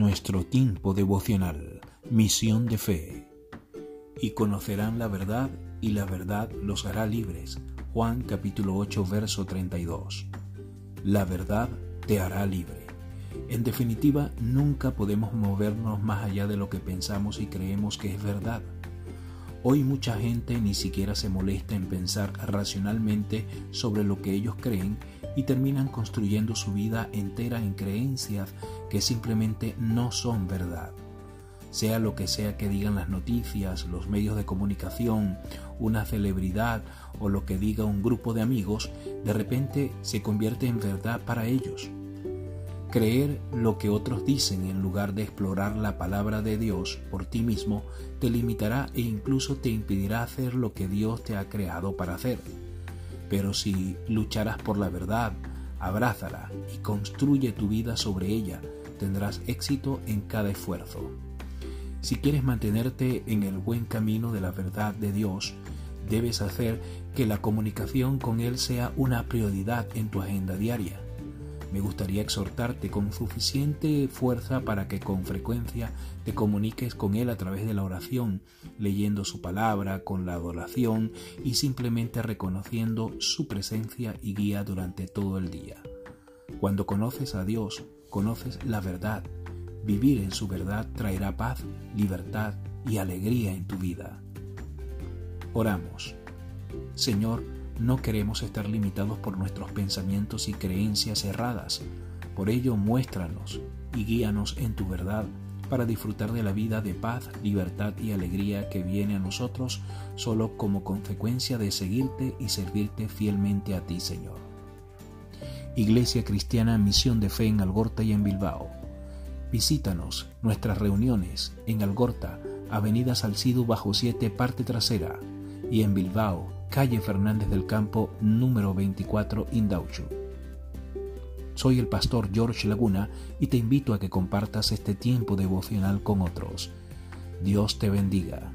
nuestro tiempo devocional, misión de fe. Y conocerán la verdad y la verdad los hará libres. Juan capítulo 8 verso 32. La verdad te hará libre. En definitiva, nunca podemos movernos más allá de lo que pensamos y creemos que es verdad. Hoy mucha gente ni siquiera se molesta en pensar racionalmente sobre lo que ellos creen y terminan construyendo su vida entera en creencias que simplemente no son verdad. Sea lo que sea que digan las noticias, los medios de comunicación, una celebridad o lo que diga un grupo de amigos, de repente se convierte en verdad para ellos. Creer lo que otros dicen en lugar de explorar la palabra de Dios por ti mismo te limitará e incluso te impedirá hacer lo que Dios te ha creado para hacer. Pero si lucharás por la verdad, abrázala y construye tu vida sobre ella, tendrás éxito en cada esfuerzo. Si quieres mantenerte en el buen camino de la verdad de Dios, debes hacer que la comunicación con Él sea una prioridad en tu agenda diaria me gustaría exhortarte con suficiente fuerza para que con frecuencia te comuniques con Él a través de la oración, leyendo su palabra, con la adoración y simplemente reconociendo su presencia y guía durante todo el día. Cuando conoces a Dios, conoces la verdad. Vivir en su verdad traerá paz, libertad y alegría en tu vida. Oramos. Señor, no queremos estar limitados por nuestros pensamientos y creencias erradas. Por ello, muéstranos y guíanos en tu verdad para disfrutar de la vida de paz, libertad y alegría que viene a nosotros solo como consecuencia de seguirte y servirte fielmente a ti, Señor. Iglesia Cristiana Misión de Fe en Algorta y en Bilbao. Visítanos nuestras reuniones en Algorta, Avenida Salcido bajo 7, parte trasera, y en Bilbao, calle Fernández del Campo, número 24, Indauchu. Soy el pastor George Laguna y te invito a que compartas este tiempo devocional con otros. Dios te bendiga.